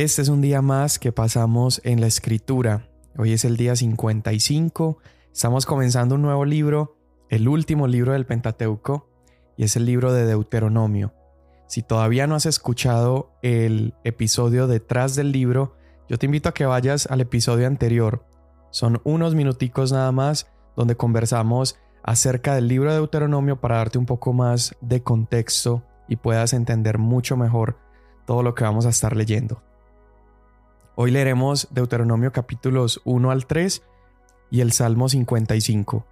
Este es un día más que pasamos en la escritura. Hoy es el día 55. Estamos comenzando un nuevo libro, el último libro del Pentateuco, y es el libro de Deuteronomio. Si todavía no has escuchado el episodio detrás del libro, yo te invito a que vayas al episodio anterior. Son unos minuticos nada más donde conversamos acerca del libro de Deuteronomio para darte un poco más de contexto y puedas entender mucho mejor todo lo que vamos a estar leyendo. Hoy leeremos Deuteronomio capítulos 1 al 3 y el Salmo 55.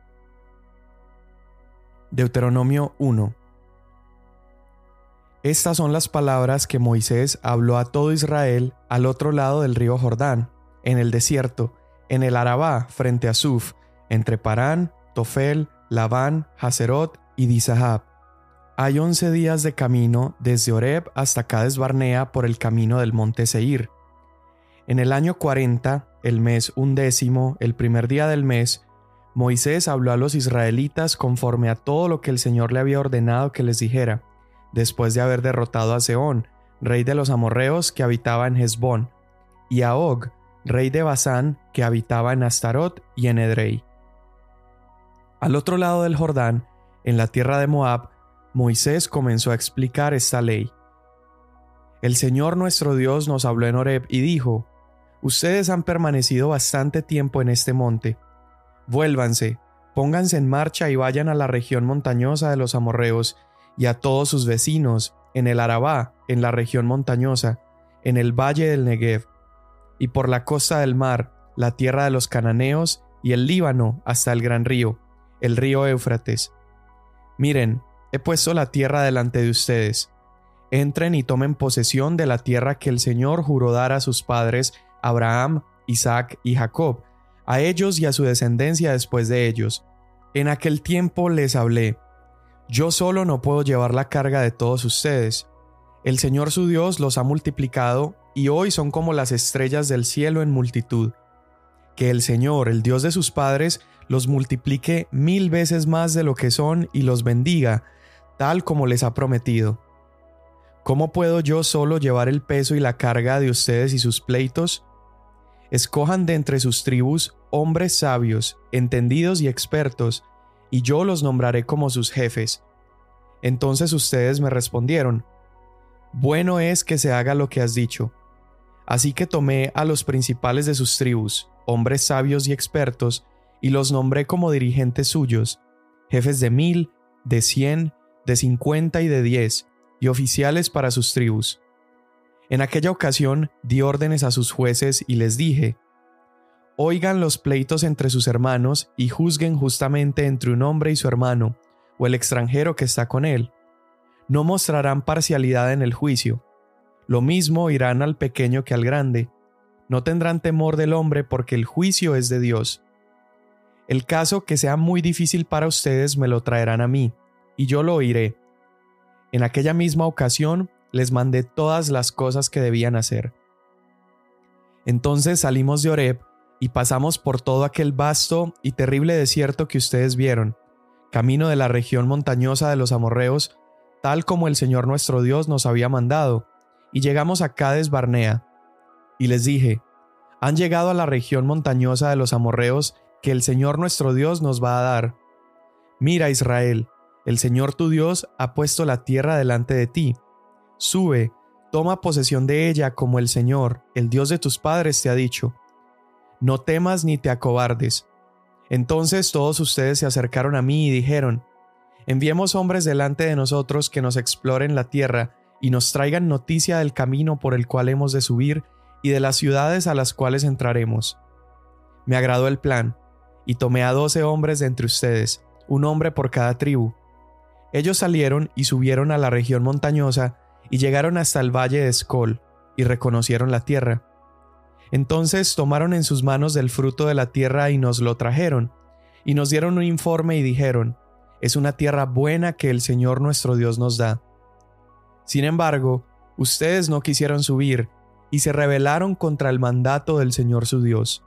Deuteronomio 1 Estas son las palabras que Moisés habló a todo Israel al otro lado del río Jordán, en el desierto, en el Arabá, frente a Suf, entre Parán, Tofel, Labán, Haserot y Dizahab. Hay once días de camino desde Oreb hasta Cades Barnea por el camino del monte Seir en el año 40, el mes undécimo, el primer día del mes, Moisés habló a los israelitas conforme a todo lo que el Señor le había ordenado que les dijera, después de haber derrotado a Seón, rey de los amorreos que habitaba en Hezbón, y a Og, rey de Basán, que habitaba en Astarot y en Edrei. Al otro lado del Jordán, en la tierra de Moab, Moisés comenzó a explicar esta ley. El Señor nuestro Dios nos habló en Horeb y dijo, Ustedes han permanecido bastante tiempo en este monte. Vuélvanse, pónganse en marcha y vayan a la región montañosa de los amorreos y a todos sus vecinos, en el Arabá, en la región montañosa, en el valle del Negev, y por la costa del mar, la tierra de los cananeos y el Líbano hasta el gran río, el río Éufrates. Miren, he puesto la tierra delante de ustedes. Entren y tomen posesión de la tierra que el Señor juró dar a sus padres Abraham, Isaac y Jacob, a ellos y a su descendencia después de ellos. En aquel tiempo les hablé, yo solo no puedo llevar la carga de todos ustedes. El Señor su Dios los ha multiplicado y hoy son como las estrellas del cielo en multitud. Que el Señor, el Dios de sus padres, los multiplique mil veces más de lo que son y los bendiga, tal como les ha prometido. ¿Cómo puedo yo solo llevar el peso y la carga de ustedes y sus pleitos? Escojan de entre sus tribus hombres sabios, entendidos y expertos, y yo los nombraré como sus jefes. Entonces ustedes me respondieron, Bueno es que se haga lo que has dicho. Así que tomé a los principales de sus tribus, hombres sabios y expertos, y los nombré como dirigentes suyos, jefes de mil, de cien, de cincuenta y de diez, y oficiales para sus tribus. En aquella ocasión di órdenes a sus jueces y les dije, Oigan los pleitos entre sus hermanos y juzguen justamente entre un hombre y su hermano, o el extranjero que está con él. No mostrarán parcialidad en el juicio. Lo mismo irán al pequeño que al grande. No tendrán temor del hombre porque el juicio es de Dios. El caso que sea muy difícil para ustedes me lo traerán a mí, y yo lo oiré. En aquella misma ocasión les mandé todas las cosas que debían hacer. Entonces salimos de Oreb y pasamos por todo aquel vasto y terrible desierto que ustedes vieron, camino de la región montañosa de los amorreos, tal como el Señor nuestro Dios nos había mandado, y llegamos a Cades Barnea. Y les dije, han llegado a la región montañosa de los amorreos que el Señor nuestro Dios nos va a dar. Mira Israel, el Señor tu Dios ha puesto la tierra delante de ti Sube, toma posesión de ella como el Señor, el Dios de tus padres, te ha dicho. No temas ni te acobardes. Entonces todos ustedes se acercaron a mí y dijeron, Enviemos hombres delante de nosotros que nos exploren la tierra y nos traigan noticia del camino por el cual hemos de subir y de las ciudades a las cuales entraremos. Me agradó el plan, y tomé a doce hombres de entre ustedes, un hombre por cada tribu. Ellos salieron y subieron a la región montañosa y llegaron hasta el valle de Escol, y reconocieron la tierra. Entonces tomaron en sus manos del fruto de la tierra y nos lo trajeron, y nos dieron un informe y dijeron, es una tierra buena que el Señor nuestro Dios nos da. Sin embargo, ustedes no quisieron subir, y se rebelaron contra el mandato del Señor su Dios.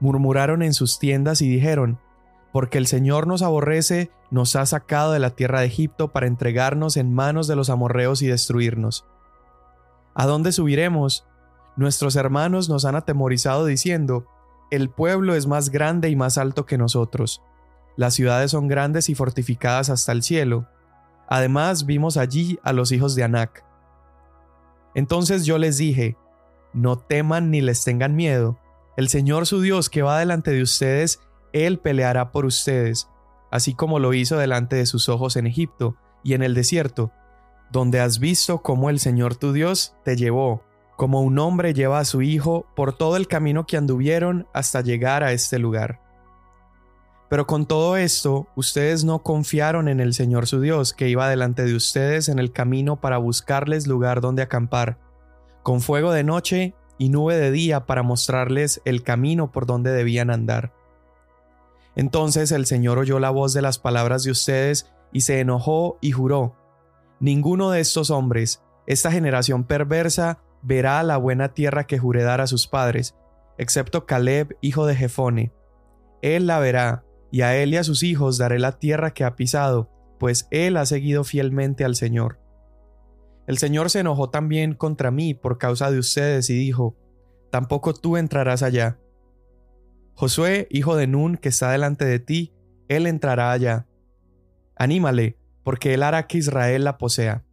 Murmuraron en sus tiendas y dijeron, porque el Señor nos aborrece, nos ha sacado de la tierra de Egipto para entregarnos en manos de los amorreos y destruirnos. ¿A dónde subiremos? Nuestros hermanos nos han atemorizado diciendo, el pueblo es más grande y más alto que nosotros. Las ciudades son grandes y fortificadas hasta el cielo. Además vimos allí a los hijos de Anac. Entonces yo les dije, no teman ni les tengan miedo. El Señor su Dios que va delante de ustedes, Él peleará por ustedes, así como lo hizo delante de sus ojos en Egipto y en el desierto, donde has visto cómo el Señor tu Dios te llevó, como un hombre lleva a su hijo por todo el camino que anduvieron hasta llegar a este lugar. Pero con todo esto, ustedes no confiaron en el Señor su Dios, que iba delante de ustedes en el camino para buscarles lugar donde acampar, con fuego de noche y nube de día para mostrarles el camino por donde debían andar. Entonces el Señor oyó la voz de las palabras de ustedes y se enojó y juró, Ninguno de estos hombres, esta generación perversa, verá la buena tierra que juré dar a sus padres, excepto Caleb, hijo de Jefone. Él la verá, y a él y a sus hijos daré la tierra que ha pisado, pues él ha seguido fielmente al Señor. El Señor se enojó también contra mí por causa de ustedes y dijo, Tampoco tú entrarás allá. Josué, hijo de Nun, que está delante de ti, él entrará allá. Anímale, porque él hará que Israel la posea.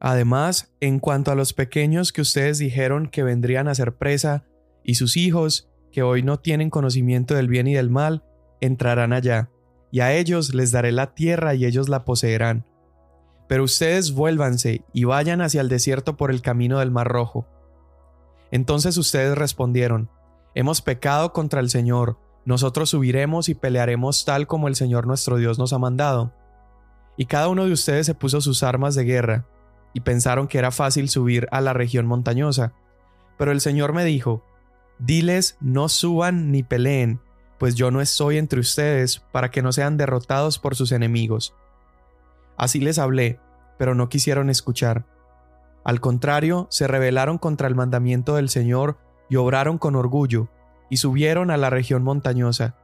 Además, en cuanto a los pequeños que ustedes dijeron que vendrían a ser presa, y sus hijos, que hoy no tienen conocimiento del bien y del mal, entrarán allá, y a ellos les daré la tierra y ellos la poseerán. Pero ustedes vuélvanse y vayan hacia el desierto por el camino del Mar Rojo. Entonces ustedes respondieron, Hemos pecado contra el Señor, nosotros subiremos y pelearemos tal como el Señor nuestro Dios nos ha mandado. Y cada uno de ustedes se puso sus armas de guerra, y pensaron que era fácil subir a la región montañosa. Pero el Señor me dijo, Diles, no suban ni peleen, pues yo no estoy entre ustedes para que no sean derrotados por sus enemigos. Así les hablé, pero no quisieron escuchar. Al contrario, se rebelaron contra el mandamiento del Señor y obraron con orgullo, y subieron a la región montañosa.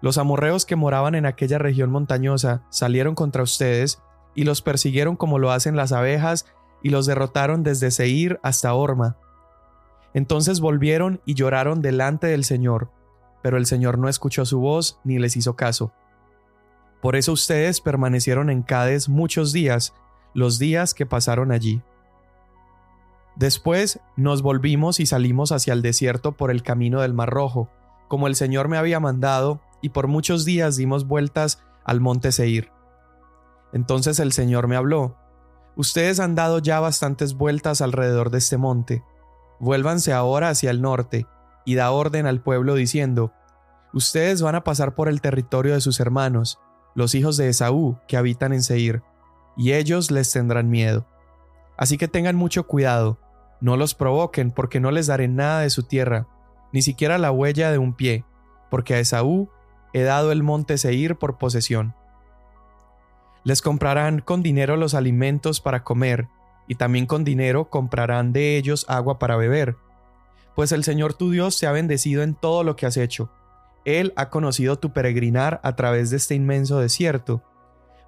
Los amorreos que moraban en aquella región montañosa salieron contra ustedes y los persiguieron como lo hacen las abejas y los derrotaron desde Seir hasta Orma. Entonces volvieron y lloraron delante del Señor, pero el Señor no escuchó su voz ni les hizo caso. Por eso ustedes permanecieron en Cades muchos días, los días que pasaron allí. Después nos volvimos y salimos hacia el desierto por el camino del Mar Rojo, como el Señor me había mandado, y por muchos días dimos vueltas al monte Seir. Entonces el Señor me habló, Ustedes han dado ya bastantes vueltas alrededor de este monte, vuélvanse ahora hacia el norte, y da orden al pueblo diciendo, Ustedes van a pasar por el territorio de sus hermanos, los hijos de Esaú, que habitan en Seir, y ellos les tendrán miedo. Así que tengan mucho cuidado, no los provoquen, porque no les daré nada de su tierra, ni siquiera la huella de un pie, porque a Esaú he dado el monte Seir por posesión. Les comprarán con dinero los alimentos para comer, y también con dinero comprarán de ellos agua para beber, pues el Señor tu Dios te ha bendecido en todo lo que has hecho. Él ha conocido tu peregrinar a través de este inmenso desierto.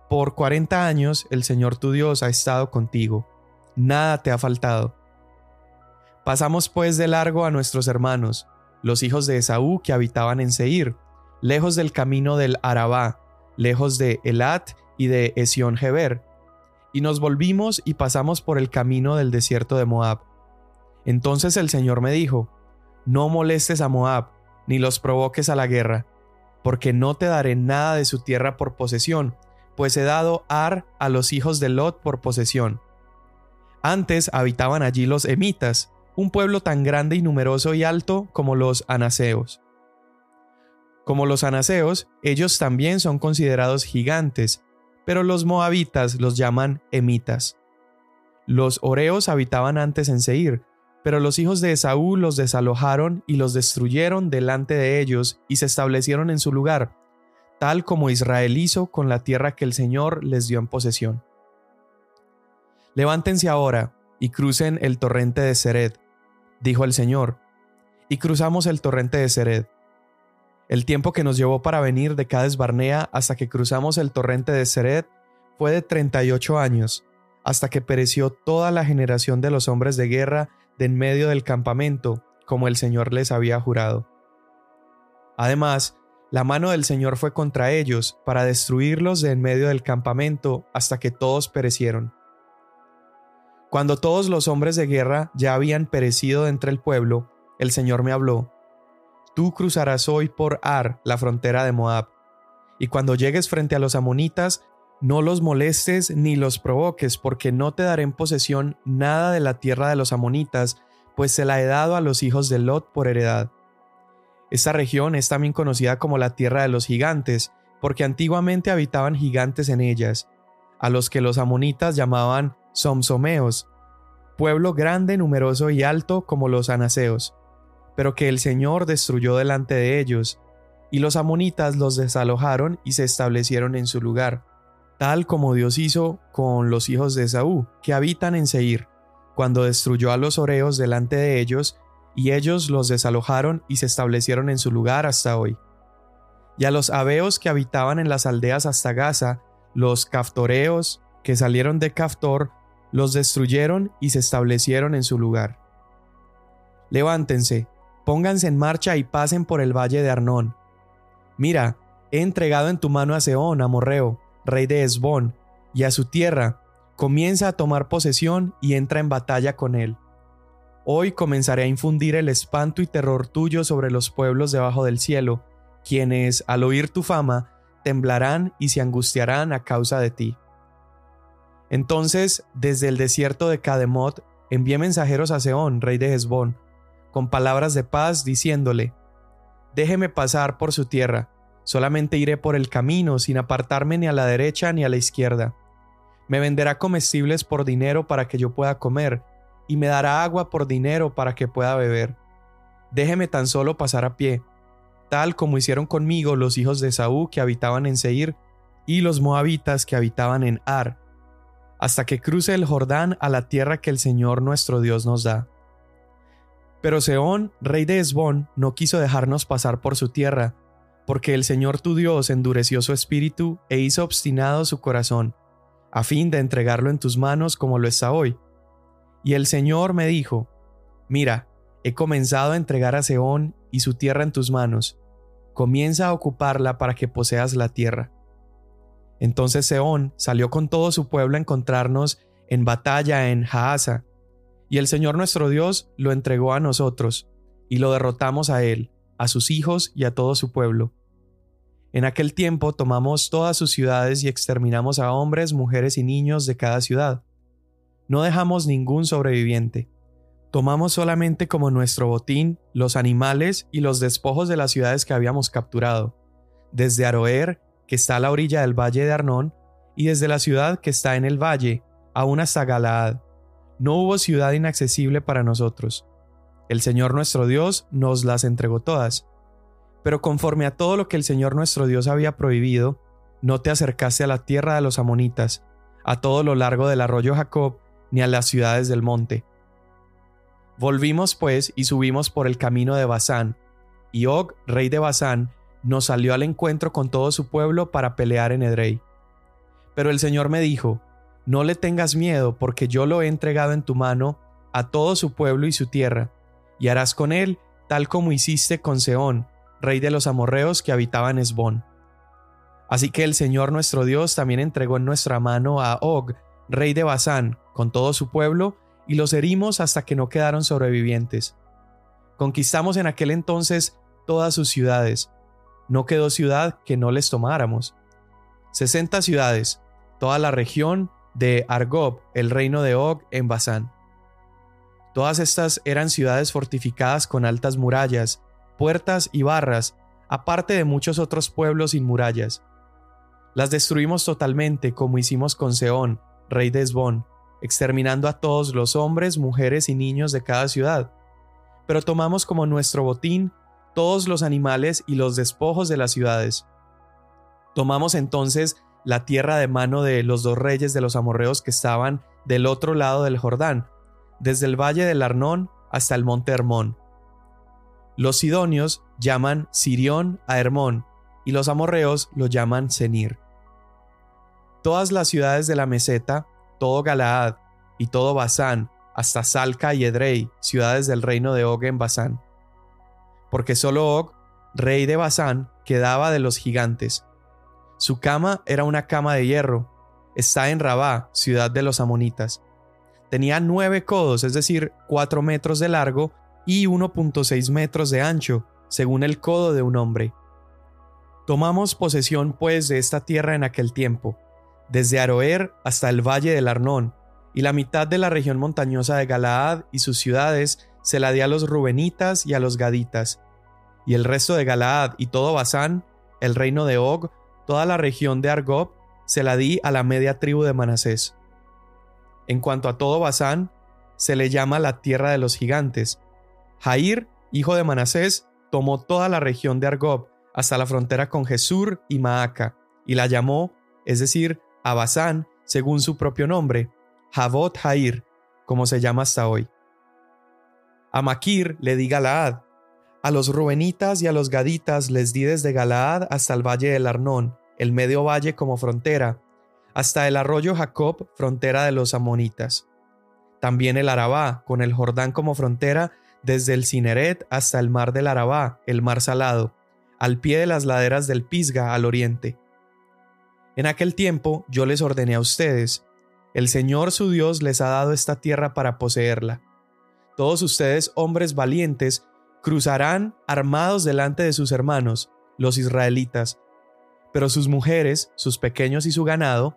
Por cuarenta años el Señor tu Dios ha estado contigo. Nada te ha faltado. Pasamos pues de largo a nuestros hermanos, los hijos de Esaú que habitaban en Seir, lejos del camino del Arabá, lejos de Elat y de Esión Geber, y nos volvimos y pasamos por el camino del desierto de Moab. Entonces el Señor me dijo, No molestes a Moab, ni los provoques a la guerra, porque no te daré nada de su tierra por posesión, pues he dado Ar a los hijos de Lot por posesión. Antes habitaban allí los emitas, un pueblo tan grande y numeroso y alto como los anaseos. Como los anaseos, ellos también son considerados gigantes, pero los moabitas los llaman emitas. Los oreos habitaban antes en Seir, pero los hijos de Esaú los desalojaron y los destruyeron delante de ellos y se establecieron en su lugar, tal como Israel hizo con la tierra que el Señor les dio en posesión. Levántense ahora y crucen el torrente de Sered, dijo el Señor, y cruzamos el torrente de Sered. El tiempo que nos llevó para venir de Cades Barnea hasta que cruzamos el torrente de Sered fue de 38 años, hasta que pereció toda la generación de los hombres de guerra de en medio del campamento, como el Señor les había jurado. Además, la mano del Señor fue contra ellos para destruirlos de en medio del campamento hasta que todos perecieron. Cuando todos los hombres de guerra ya habían perecido entre el pueblo, el Señor me habló, Tú cruzarás hoy por Ar, la frontera de Moab, y cuando llegues frente a los amonitas, no los molestes ni los provoques, porque no te daré en posesión nada de la tierra de los amonitas, pues se la he dado a los hijos de Lot por heredad. Esta región es también conocida como la tierra de los gigantes, porque antiguamente habitaban gigantes en ellas, a los que los amonitas llamaban somsomeos, pueblo grande, numeroso y alto como los anaseos, pero que el Señor destruyó delante de ellos, y los amonitas los desalojaron y se establecieron en su lugar, tal como Dios hizo con los hijos de Esaú, que habitan en Seir, cuando destruyó a los oreos delante de ellos y ellos los desalojaron y se establecieron en su lugar hasta hoy. Y a los abeos que habitaban en las aldeas hasta Gaza, los caftoreos que salieron de Caftor, los destruyeron y se establecieron en su lugar. Levántense, pónganse en marcha y pasen por el valle de Arnón. Mira, he entregado en tu mano a Seón, amorreo, rey de Esbón, y a su tierra, comienza a tomar posesión y entra en batalla con él. Hoy comenzaré a infundir el espanto y terror tuyo sobre los pueblos debajo del cielo, quienes, al oír tu fama, temblarán y se angustiarán a causa de ti. Entonces, desde el desierto de Cademot, envié mensajeros a Seón, rey de Hezbón, con palabras de paz, diciéndole, Déjeme pasar por su tierra, solamente iré por el camino, sin apartarme ni a la derecha ni a la izquierda. Me venderá comestibles por dinero para que yo pueda comer, y me dará agua por dinero para que pueda beber. Déjeme tan solo pasar a pie, tal como hicieron conmigo los hijos de Saúl que habitaban en Seir y los moabitas que habitaban en Ar, hasta que cruce el Jordán a la tierra que el Señor nuestro Dios nos da. Pero Seón, rey de Esbón, no quiso dejarnos pasar por su tierra, porque el Señor tu Dios endureció su espíritu e hizo obstinado su corazón, a fin de entregarlo en tus manos como lo está hoy y el Señor me dijo, Mira, he comenzado a entregar a Seón y su tierra en tus manos. Comienza a ocuparla para que poseas la tierra. Entonces Seón salió con todo su pueblo a encontrarnos en batalla en Jaasa, y el Señor nuestro Dios lo entregó a nosotros, y lo derrotamos a él, a sus hijos y a todo su pueblo. En aquel tiempo tomamos todas sus ciudades y exterminamos a hombres, mujeres y niños de cada ciudad no dejamos ningún sobreviviente. Tomamos solamente como nuestro botín los animales y los despojos de las ciudades que habíamos capturado, desde Aroer, que está a la orilla del valle de Arnón, y desde la ciudad que está en el valle, aún hasta Galaad. No hubo ciudad inaccesible para nosotros. El Señor nuestro Dios nos las entregó todas. Pero conforme a todo lo que el Señor nuestro Dios había prohibido, no te acercaste a la tierra de los amonitas, a todo lo largo del arroyo Jacob, ni a las ciudades del monte. Volvimos pues y subimos por el camino de Basán, y Og, rey de Basán, nos salió al encuentro con todo su pueblo para pelear en Edrei. Pero el Señor me dijo, No le tengas miedo, porque yo lo he entregado en tu mano a todo su pueblo y su tierra, y harás con él tal como hiciste con Seón, rey de los amorreos que habitaba en Esbón. Así que el Señor nuestro Dios también entregó en nuestra mano a Og, rey de Basán, con todo su pueblo, y los herimos hasta que no quedaron sobrevivientes. Conquistamos en aquel entonces todas sus ciudades. No quedó ciudad que no les tomáramos. Sesenta ciudades, toda la región de Argob, el reino de Og en Basán. Todas estas eran ciudades fortificadas con altas murallas, puertas y barras, aparte de muchos otros pueblos sin murallas. Las destruimos totalmente como hicimos con Seón, rey de Esbón, exterminando a todos los hombres, mujeres y niños de cada ciudad. Pero tomamos como nuestro botín todos los animales y los despojos de las ciudades. Tomamos entonces la tierra de mano de los dos reyes de los amorreos que estaban del otro lado del Jordán, desde el valle del Arnón hasta el monte Hermón. Los sidonios llaman Sirión a Hermón, y los amorreos lo llaman Senir. Todas las ciudades de la meseta todo Galaad y todo Basán, hasta Salca y Edrei, ciudades del reino de Og en Basán. Porque solo Og, rey de Basán, quedaba de los gigantes. Su cama era una cama de hierro. Está en Rabá, ciudad de los amonitas. Tenía nueve codos, es decir, cuatro metros de largo y 1.6 metros de ancho, según el codo de un hombre. Tomamos posesión pues de esta tierra en aquel tiempo, desde Aroer hasta el valle del Arnón, y la mitad de la región montañosa de Galaad y sus ciudades se la di a los Rubenitas y a los Gaditas, y el resto de Galaad y todo Basán, el reino de Og, toda la región de Argob, se la di a la media tribu de Manasés. En cuanto a todo Basán, se le llama la tierra de los gigantes. Jair, hijo de Manasés, tomó toda la región de Argob, hasta la frontera con Jesur y Maaca, y la llamó, es decir, a Basán, según su propio nombre, Javot Jair, como se llama hasta hoy. A Maquir le di Galaad. A los Rubenitas y a los Gaditas les di desde Galaad hasta el valle del Arnón, el medio valle como frontera, hasta el arroyo Jacob, frontera de los Amonitas. También el Arabá, con el Jordán como frontera, desde el Cineret hasta el mar del Arabá, el mar salado, al pie de las laderas del Pisga al oriente. En aquel tiempo yo les ordené a ustedes, el Señor su Dios les ha dado esta tierra para poseerla. Todos ustedes, hombres valientes, cruzarán armados delante de sus hermanos, los israelitas, pero sus mujeres, sus pequeños y su ganado,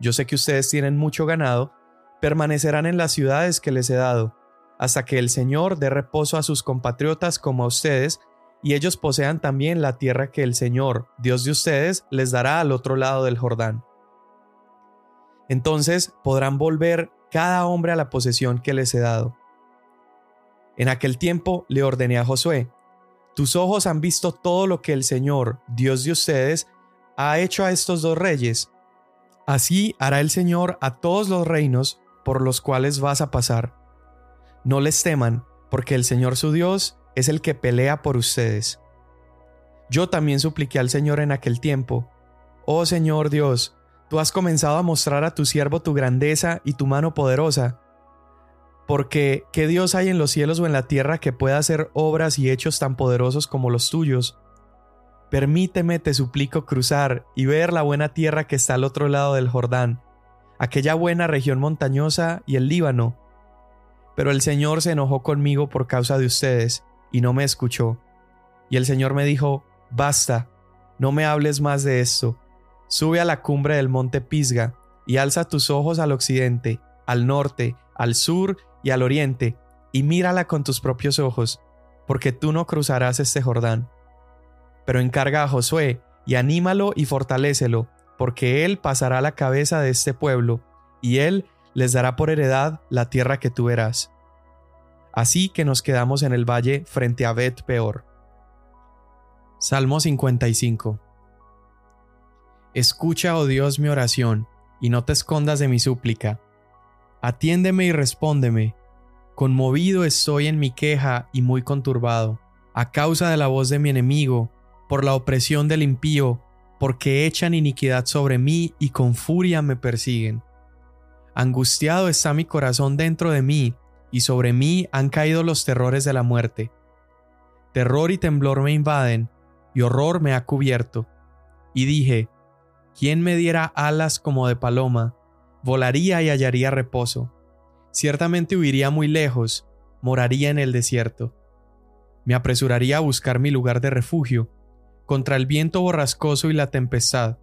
yo sé que ustedes tienen mucho ganado, permanecerán en las ciudades que les he dado, hasta que el Señor dé reposo a sus compatriotas como a ustedes, y ellos posean también la tierra que el Señor, Dios de ustedes, les dará al otro lado del Jordán. Entonces podrán volver cada hombre a la posesión que les he dado. En aquel tiempo le ordené a Josué, tus ojos han visto todo lo que el Señor, Dios de ustedes, ha hecho a estos dos reyes. Así hará el Señor a todos los reinos por los cuales vas a pasar. No les teman, porque el Señor su Dios es el que pelea por ustedes. Yo también supliqué al Señor en aquel tiempo, Oh Señor Dios, tú has comenzado a mostrar a tu siervo tu grandeza y tu mano poderosa. Porque, ¿qué Dios hay en los cielos o en la tierra que pueda hacer obras y hechos tan poderosos como los tuyos? Permíteme, te suplico, cruzar y ver la buena tierra que está al otro lado del Jordán, aquella buena región montañosa y el Líbano. Pero el Señor se enojó conmigo por causa de ustedes, y no me escuchó. Y el Señor me dijo, Basta, no me hables más de esto. Sube a la cumbre del monte Pisga, y alza tus ojos al occidente, al norte, al sur y al oriente, y mírala con tus propios ojos, porque tú no cruzarás este Jordán. Pero encarga a Josué, y anímalo y fortalécelo, porque él pasará la cabeza de este pueblo, y él les dará por heredad la tierra que tú verás. Así que nos quedamos en el valle frente a Bet Peor. Salmo 55 Escucha, oh Dios, mi oración, y no te escondas de mi súplica. Atiéndeme y respóndeme. Conmovido estoy en mi queja y muy conturbado, a causa de la voz de mi enemigo, por la opresión del impío, porque echan iniquidad sobre mí y con furia me persiguen. Angustiado está mi corazón dentro de mí, y sobre mí han caído los terrores de la muerte. Terror y temblor me invaden, y horror me ha cubierto. Y dije, ¿quién me diera alas como de paloma? Volaría y hallaría reposo. Ciertamente huiría muy lejos, moraría en el desierto. Me apresuraría a buscar mi lugar de refugio, contra el viento borrascoso y la tempestad.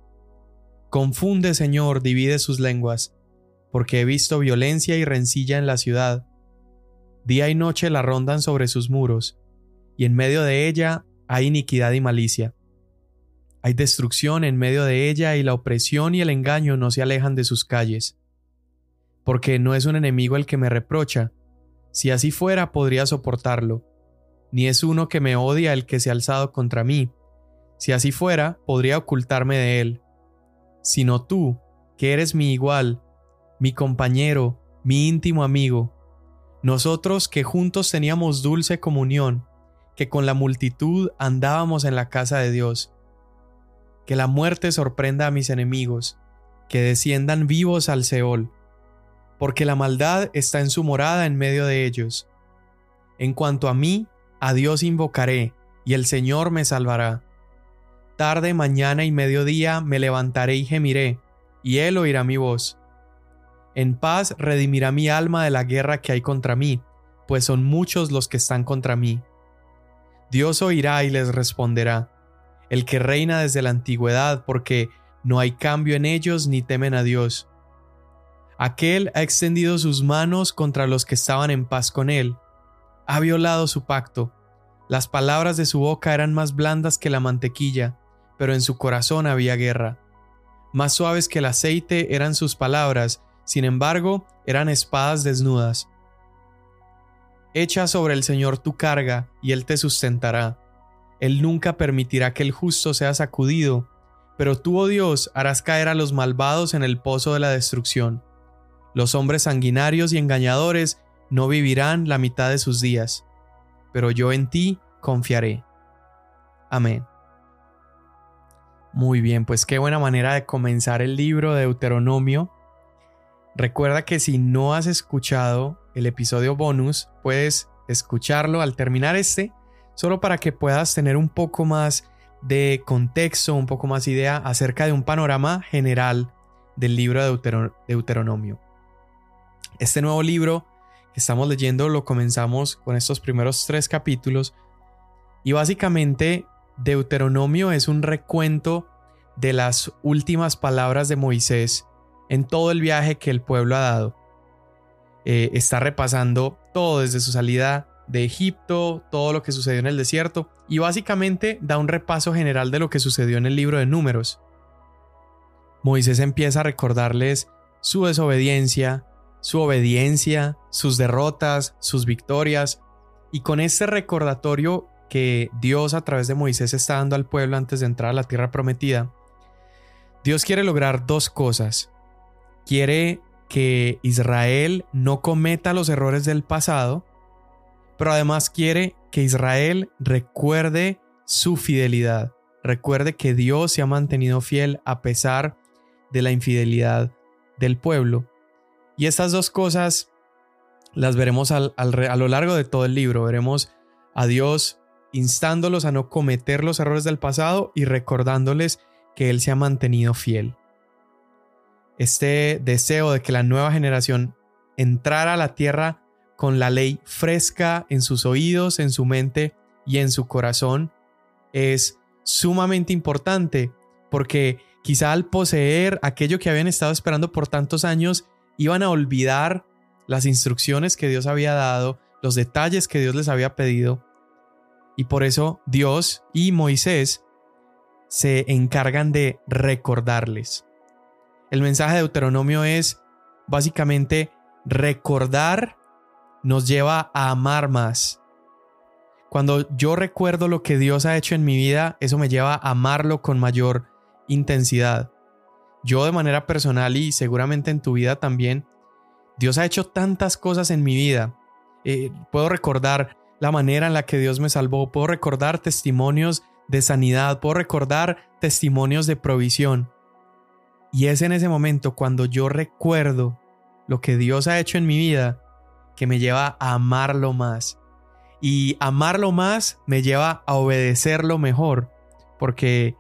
Confunde, Señor, divide sus lenguas, porque he visto violencia y rencilla en la ciudad Día y noche la rondan sobre sus muros, y en medio de ella hay iniquidad y malicia. Hay destrucción en medio de ella y la opresión y el engaño no se alejan de sus calles. Porque no es un enemigo el que me reprocha, si así fuera podría soportarlo, ni es uno que me odia el que se ha alzado contra mí, si así fuera podría ocultarme de él, sino tú, que eres mi igual, mi compañero, mi íntimo amigo, nosotros que juntos teníamos dulce comunión, que con la multitud andábamos en la casa de Dios. Que la muerte sorprenda a mis enemigos, que desciendan vivos al Seol. porque la maldad está en su morada en medio de ellos. En cuanto a mí, a Dios invocaré, y el Señor me salvará. Tarde, mañana y mediodía me levantaré y gemiré, y Él oirá mi voz. En paz redimirá mi alma de la guerra que hay contra mí, pues son muchos los que están contra mí. Dios oirá y les responderá, el que reina desde la antigüedad, porque no hay cambio en ellos ni temen a Dios. Aquel ha extendido sus manos contra los que estaban en paz con él, ha violado su pacto. Las palabras de su boca eran más blandas que la mantequilla, pero en su corazón había guerra. Más suaves que el aceite eran sus palabras, sin embargo, eran espadas desnudas. Echa sobre el Señor tu carga, y Él te sustentará. Él nunca permitirá que el justo sea sacudido, pero tú, oh Dios, harás caer a los malvados en el pozo de la destrucción. Los hombres sanguinarios y engañadores no vivirán la mitad de sus días, pero yo en ti confiaré. Amén. Muy bien, pues qué buena manera de comenzar el libro de Deuteronomio Recuerda que si no has escuchado el episodio bonus, puedes escucharlo al terminar este, solo para que puedas tener un poco más de contexto, un poco más idea acerca de un panorama general del libro de Deuteronomio. Este nuevo libro que estamos leyendo lo comenzamos con estos primeros tres capítulos y básicamente Deuteronomio es un recuento de las últimas palabras de Moisés en todo el viaje que el pueblo ha dado. Eh, está repasando todo desde su salida de Egipto, todo lo que sucedió en el desierto y básicamente da un repaso general de lo que sucedió en el libro de números. Moisés empieza a recordarles su desobediencia, su obediencia, sus derrotas, sus victorias, y con este recordatorio que Dios a través de Moisés está dando al pueblo antes de entrar a la tierra prometida, Dios quiere lograr dos cosas quiere que Israel no cometa los errores del pasado, pero además quiere que Israel recuerde su fidelidad, recuerde que Dios se ha mantenido fiel a pesar de la infidelidad del pueblo. Y estas dos cosas las veremos a lo largo de todo el libro. Veremos a Dios instándolos a no cometer los errores del pasado y recordándoles que Él se ha mantenido fiel este deseo de que la nueva generación entrara a la tierra con la ley fresca en sus oídos, en su mente y en su corazón es sumamente importante porque quizá al poseer aquello que habían estado esperando por tantos años iban a olvidar las instrucciones que Dios había dado, los detalles que Dios les había pedido y por eso Dios y Moisés se encargan de recordarles. El mensaje de Deuteronomio es básicamente recordar nos lleva a amar más. Cuando yo recuerdo lo que Dios ha hecho en mi vida, eso me lleva a amarlo con mayor intensidad. Yo de manera personal y seguramente en tu vida también, Dios ha hecho tantas cosas en mi vida. Eh, puedo recordar la manera en la que Dios me salvó, puedo recordar testimonios de sanidad, puedo recordar testimonios de provisión. Y es en ese momento cuando yo recuerdo lo que Dios ha hecho en mi vida que me lleva a amarlo más. Y amarlo más me lleva a obedecerlo mejor. Porque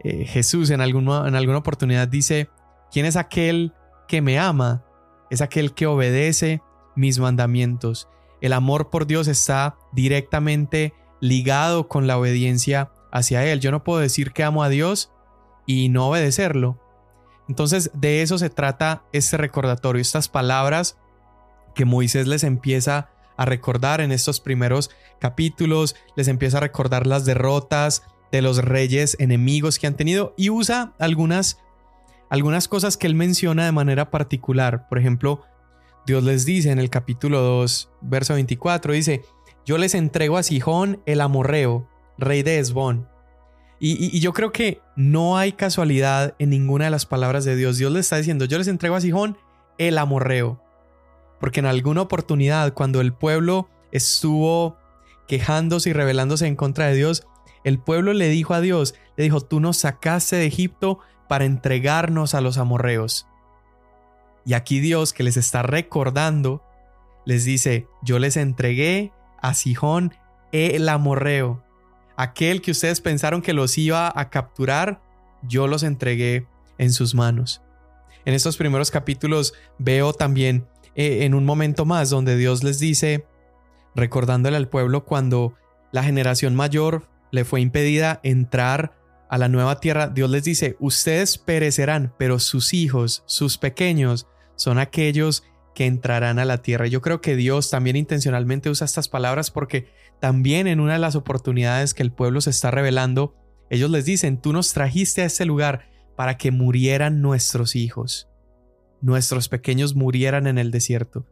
eh, Jesús en alguna, en alguna oportunidad dice, ¿quién es aquel que me ama? Es aquel que obedece mis mandamientos. El amor por Dios está directamente ligado con la obediencia hacia Él. Yo no puedo decir que amo a Dios y no obedecerlo. Entonces de eso se trata este recordatorio, estas palabras que Moisés les empieza a recordar en estos primeros capítulos, les empieza a recordar las derrotas de los reyes enemigos que han tenido y usa algunas, algunas cosas que él menciona de manera particular. Por ejemplo, Dios les dice en el capítulo 2, verso 24, dice, yo les entrego a Sijón el amorreo, rey de Esbón, y, yo creo que no hay casualidad en ninguna de las palabras de Dios. Dios le está diciendo, yo les entrego a Sijón el amorreo. Porque en alguna oportunidad, cuando el pueblo estuvo quejándose y rebelándose en contra de Dios, el pueblo le dijo a Dios, le dijo, tú nos sacaste de Egipto para entregarnos a los amorreos. Y aquí Dios que les está recordando, les dice, yo les entregué a Sijón el amorreo, aquel que ustedes pensaron que los iba a capturar, yo los entregué en sus manos. En estos primeros capítulos veo también eh, en un momento más donde Dios les dice, recordándole al pueblo cuando la generación mayor le fue impedida entrar a la nueva tierra, Dios les dice, ustedes perecerán, pero sus hijos, sus pequeños, son aquellos que entrarán a la tierra. Yo creo que Dios también intencionalmente usa estas palabras porque también en una de las oportunidades que el pueblo se está revelando, ellos les dicen, tú nos trajiste a este lugar para que murieran nuestros hijos, nuestros pequeños murieran en el desierto.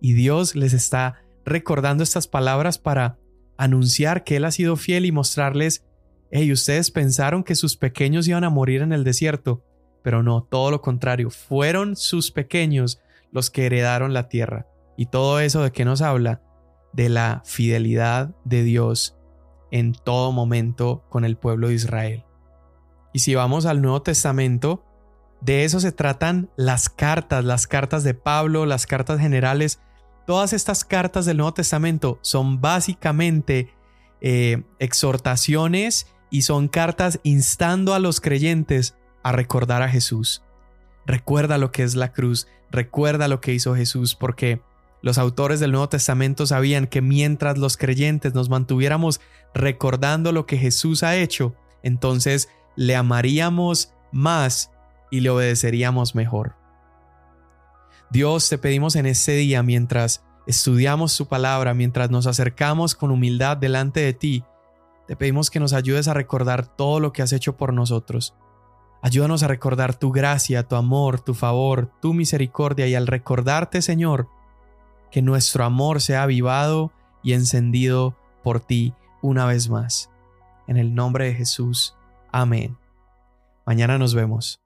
Y Dios les está recordando estas palabras para anunciar que Él ha sido fiel y mostrarles, hey, ustedes pensaron que sus pequeños iban a morir en el desierto, pero no, todo lo contrario, fueron sus pequeños los que heredaron la tierra. Y todo eso de qué nos habla? De la fidelidad de Dios en todo momento con el pueblo de Israel. Y si vamos al Nuevo Testamento, de eso se tratan las cartas, las cartas de Pablo, las cartas generales. Todas estas cartas del Nuevo Testamento son básicamente eh, exhortaciones y son cartas instando a los creyentes a recordar a Jesús. Recuerda lo que es la cruz, recuerda lo que hizo Jesús, porque los autores del Nuevo Testamento sabían que mientras los creyentes nos mantuviéramos recordando lo que Jesús ha hecho, entonces le amaríamos más y le obedeceríamos mejor. Dios, te pedimos en este día, mientras estudiamos su palabra, mientras nos acercamos con humildad delante de ti, te pedimos que nos ayudes a recordar todo lo que has hecho por nosotros. Ayúdanos a recordar tu gracia, tu amor, tu favor, tu misericordia y al recordarte, Señor, que nuestro amor sea avivado y encendido por ti una vez más. En el nombre de Jesús. Amén. Mañana nos vemos.